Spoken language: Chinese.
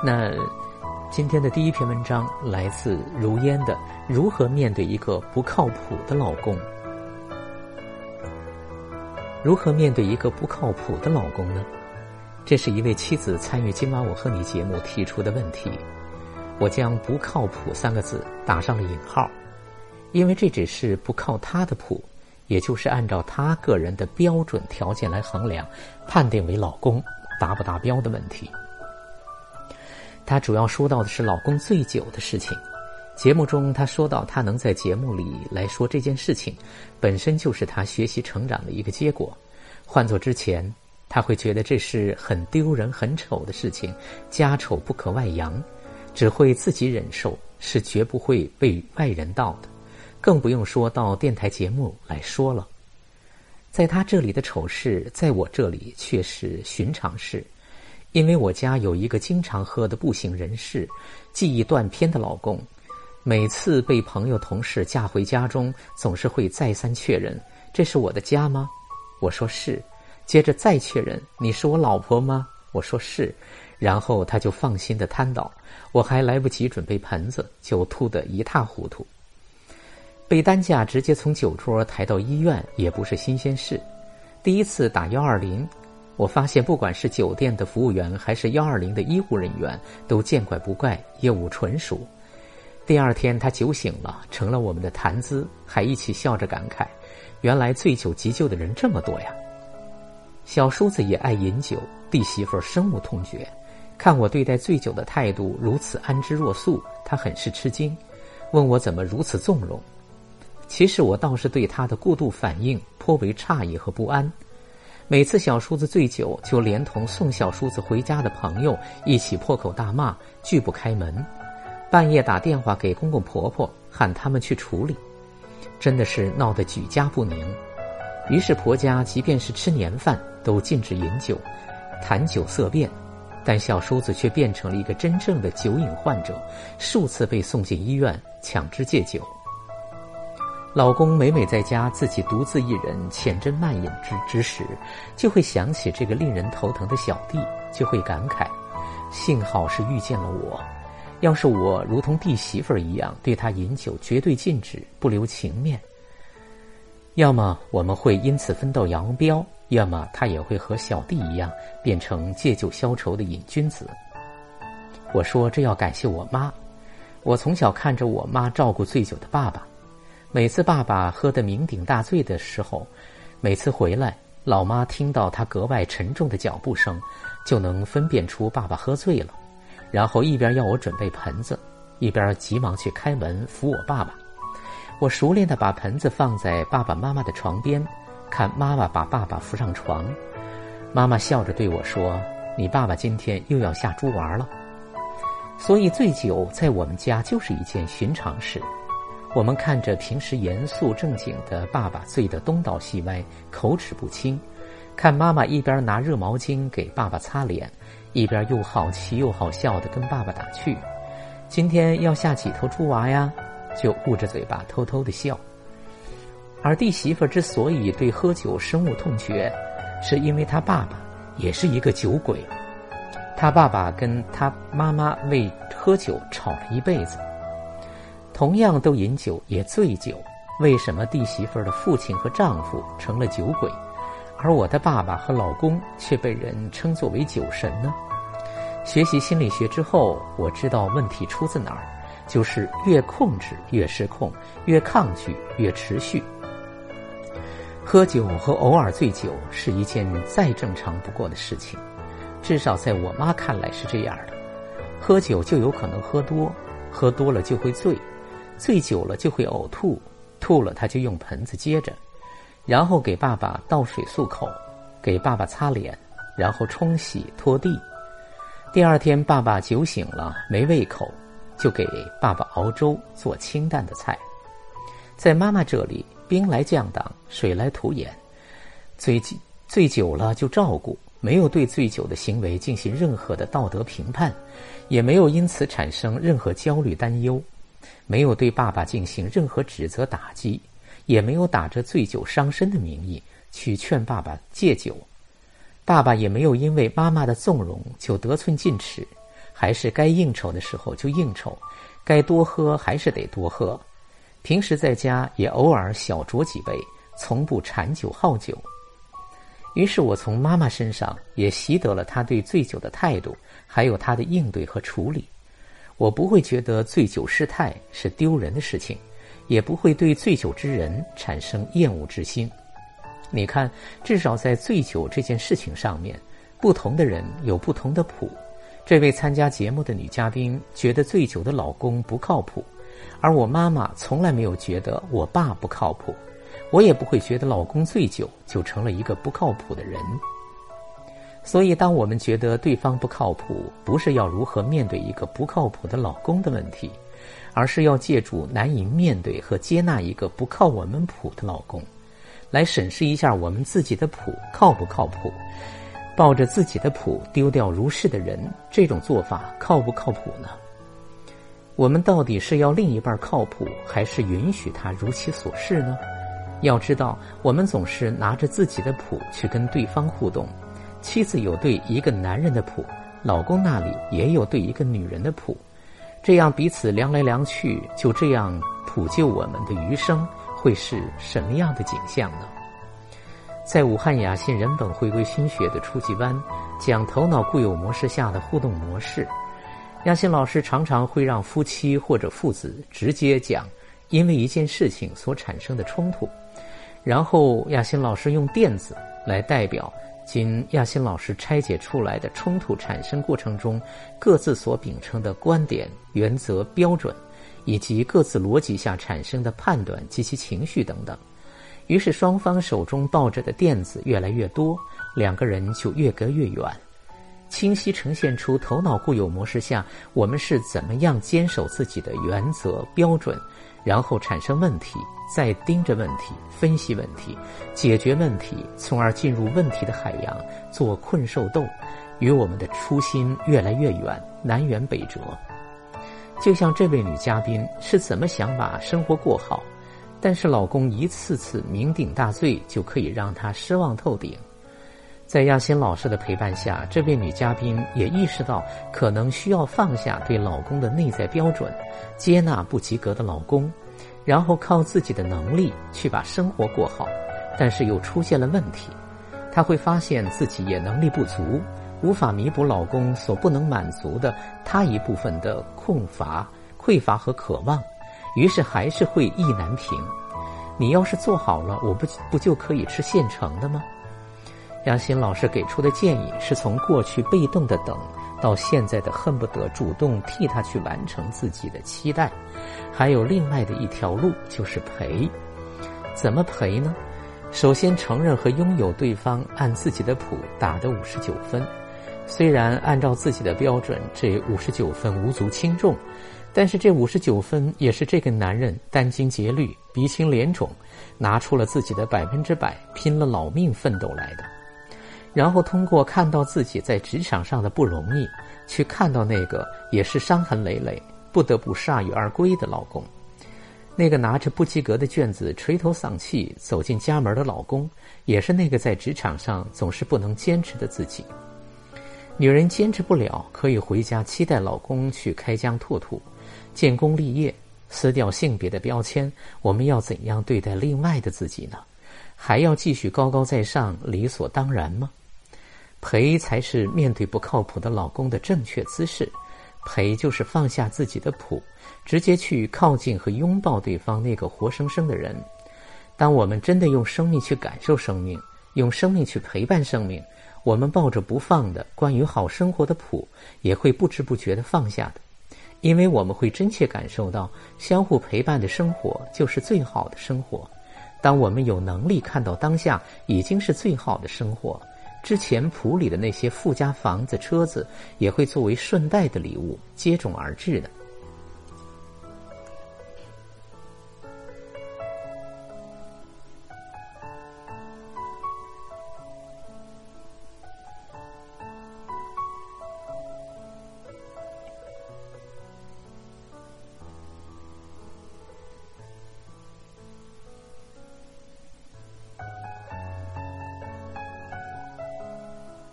那今天的第一篇文章来自如烟的《如何面对一个不靠谱的老公》。如何面对一个不靠谱的老公呢？这是一位妻子参与今晚我和你节目提出的问题。我将“不靠谱”三个字打上了引号，因为这只是不靠他的谱，也就是按照他个人的标准条件来衡量，判定为老公达不达标的问题。她主要说到的是老公醉酒的事情。节目中她说到，他能在节目里来说这件事情，本身就是她学习成长的一个结果。换做之前，她会觉得这是很丢人、很丑的事情，家丑不可外扬。只会自己忍受，是绝不会被外人道的，更不用说到电台节目来说了。在他这里的丑事，在我这里却是寻常事，因为我家有一个经常喝的不省人事、记忆断片的老公，每次被朋友同事嫁回家中，总是会再三确认：“这是我的家吗？”我说是，接着再确认：“你是我老婆吗？”我说是。然后他就放心的瘫倒，我还来不及准备盆子，就吐得一塌糊涂。被担架直接从酒桌抬到医院也不是新鲜事。第一次打幺二零，我发现不管是酒店的服务员还是幺二零的医护人员，都见怪不怪，业务纯熟。第二天他酒醒了，成了我们的谈资，还一起笑着感慨：原来醉酒急救的人这么多呀。小叔子也爱饮酒，弟媳妇深恶痛绝。看我对待醉酒的态度如此安之若素，他很是吃惊，问我怎么如此纵容。其实我倒是对他的过度反应颇为诧异和不安。每次小叔子醉酒，就连同送小叔子回家的朋友一起破口大骂，拒不开门，半夜打电话给公公婆婆喊他们去处理，真的是闹得举家不宁。于是婆家即便是吃年饭都禁止饮酒，谈酒色变。但小叔子却变成了一个真正的酒瘾患者，数次被送进医院强制戒酒。老公每每在家自己独自一人浅斟慢饮之之时，就会想起这个令人头疼的小弟，就会感慨：幸好是遇见了我，要是我如同弟媳妇儿一样对他饮酒绝对禁止，不留情面，要么我们会因此分道扬镳。要么他也会和小弟一样，变成借酒消愁的瘾君子。我说这要感谢我妈，我从小看着我妈照顾醉酒的爸爸，每次爸爸喝得酩酊大醉的时候，每次回来，老妈听到他格外沉重的脚步声，就能分辨出爸爸喝醉了，然后一边要我准备盆子，一边急忙去开门扶我爸爸。我熟练的把盆子放在爸爸妈妈的床边。看妈妈把爸爸扶上床，妈妈笑着对我说：“你爸爸今天又要下猪玩了。”所以醉酒在我们家就是一件寻常事。我们看着平时严肃正经的爸爸醉得东倒西歪、口齿不清，看妈妈一边拿热毛巾给爸爸擦脸，一边又好奇又好笑的跟爸爸打趣：“今天要下几头猪娃呀？”就捂着嘴巴偷偷的笑。而弟媳妇之所以对喝酒深恶痛绝，是因为他爸爸也是一个酒鬼。他爸爸跟他妈妈为喝酒吵了一辈子。同样都饮酒也醉酒，为什么弟媳妇的父亲和丈夫成了酒鬼，而我的爸爸和老公却被人称作为酒神呢？学习心理学之后，我知道问题出自哪儿，就是越控制越失控，越抗拒越持续。喝酒和偶尔醉酒是一件再正常不过的事情，至少在我妈看来是这样的。喝酒就有可能喝多，喝多了就会醉，醉酒了就会呕吐，吐了他就用盆子接着，然后给爸爸倒水漱口，给爸爸擦脸，然后冲洗拖地。第二天爸爸酒醒了没胃口，就给爸爸熬粥做清淡的菜。在妈妈这里。兵来将挡，水来土掩。醉醉酒了就照顾，没有对醉酒的行为进行任何的道德评判，也没有因此产生任何焦虑担忧，没有对爸爸进行任何指责打击，也没有打着醉酒伤身的名义去劝爸爸戒酒。爸爸也没有因为妈妈的纵容就得寸进尺，还是该应酬的时候就应酬，该多喝还是得多喝。平时在家也偶尔小酌几杯，从不馋酒好酒。于是我从妈妈身上也习得了她对醉酒的态度，还有她的应对和处理。我不会觉得醉酒失态是丢人的事情，也不会对醉酒之人产生厌恶之心。你看，至少在醉酒这件事情上面，不同的人有不同的谱。这位参加节目的女嘉宾觉得醉酒的老公不靠谱，而我妈妈从来没有觉得我爸不靠谱，我也不会觉得老公醉酒就成了一个不靠谱的人。所以，当我们觉得对方不靠谱，不是要如何面对一个不靠谱的老公的问题，而是要借助难以面对和接纳一个不靠我们谱的老公，来审视一下我们自己的谱靠不靠谱。抱着自己的谱丢掉如是的人，这种做法靠不靠谱呢？我们到底是要另一半靠谱，还是允许他如其所是呢？要知道，我们总是拿着自己的谱去跟对方互动。妻子有对一个男人的谱，老公那里也有对一个女人的谱，这样彼此量来量去，就这样谱就我们的余生会是什么样的景象呢？在武汉雅信人本回归心学的初级班讲头脑固有模式下的互动模式，雅信老师常常会让夫妻或者父子直接讲因为一件事情所产生的冲突，然后雅信老师用电子来代表。经亚欣老师拆解出来的冲突产生过程中，各自所秉承的观点、原则、标准，以及各自逻辑下产生的判断及其情绪等等，于是双方手中抱着的垫子越来越多，两个人就越隔越远，清晰呈现出头脑固有模式下我们是怎么样坚守自己的原则标准。然后产生问题，再盯着问题分析问题，解决问题，从而进入问题的海洋做困兽斗，与我们的初心越来越远，南辕北辙。就像这位女嘉宾是怎么想把生活过好，但是老公一次次酩酊大醉就可以让她失望透顶。在亚欣老师的陪伴下，这位女嘉宾也意识到可能需要放下对老公的内在标准，接纳不及格的老公，然后靠自己的能力去把生活过好。但是又出现了问题，她会发现自己也能力不足，无法弥补老公所不能满足的他一部分的空乏、匮乏和渴望，于是还是会意难平。你要是做好了，我不不就可以吃现成的吗？杨欣老师给出的建议是从过去被动的等，到现在的恨不得主动替他去完成自己的期待，还有另外的一条路就是陪。怎么陪呢？首先承认和拥有对方按自己的谱打的五十九分，虽然按照自己的标准，这五十九分无足轻重，但是这五十九分也是这个男人殚精竭虑、鼻青脸肿，拿出了自己的百分之百，拼了老命奋斗来的。然后通过看到自己在职场上的不容易，去看到那个也是伤痕累累、不得不铩羽而归的老公，那个拿着不及格的卷子垂头丧气走进家门的老公，也是那个在职场上总是不能坚持的自己。女人坚持不了，可以回家期待老公去开疆拓土、建功立业，撕掉性别的标签。我们要怎样对待另外的自己呢？还要继续高高在上、理所当然吗？陪才是面对不靠谱的老公的正确姿势，陪就是放下自己的谱，直接去靠近和拥抱对方那个活生生的人。当我们真的用生命去感受生命，用生命去陪伴生命，我们抱着不放的关于好生活的谱，也会不知不觉的放下的，因为我们会真切感受到，相互陪伴的生活就是最好的生活。当我们有能力看到当下已经是最好的生活。之前谱里的那些附加房子、车子，也会作为顺带的礼物接踵而至的。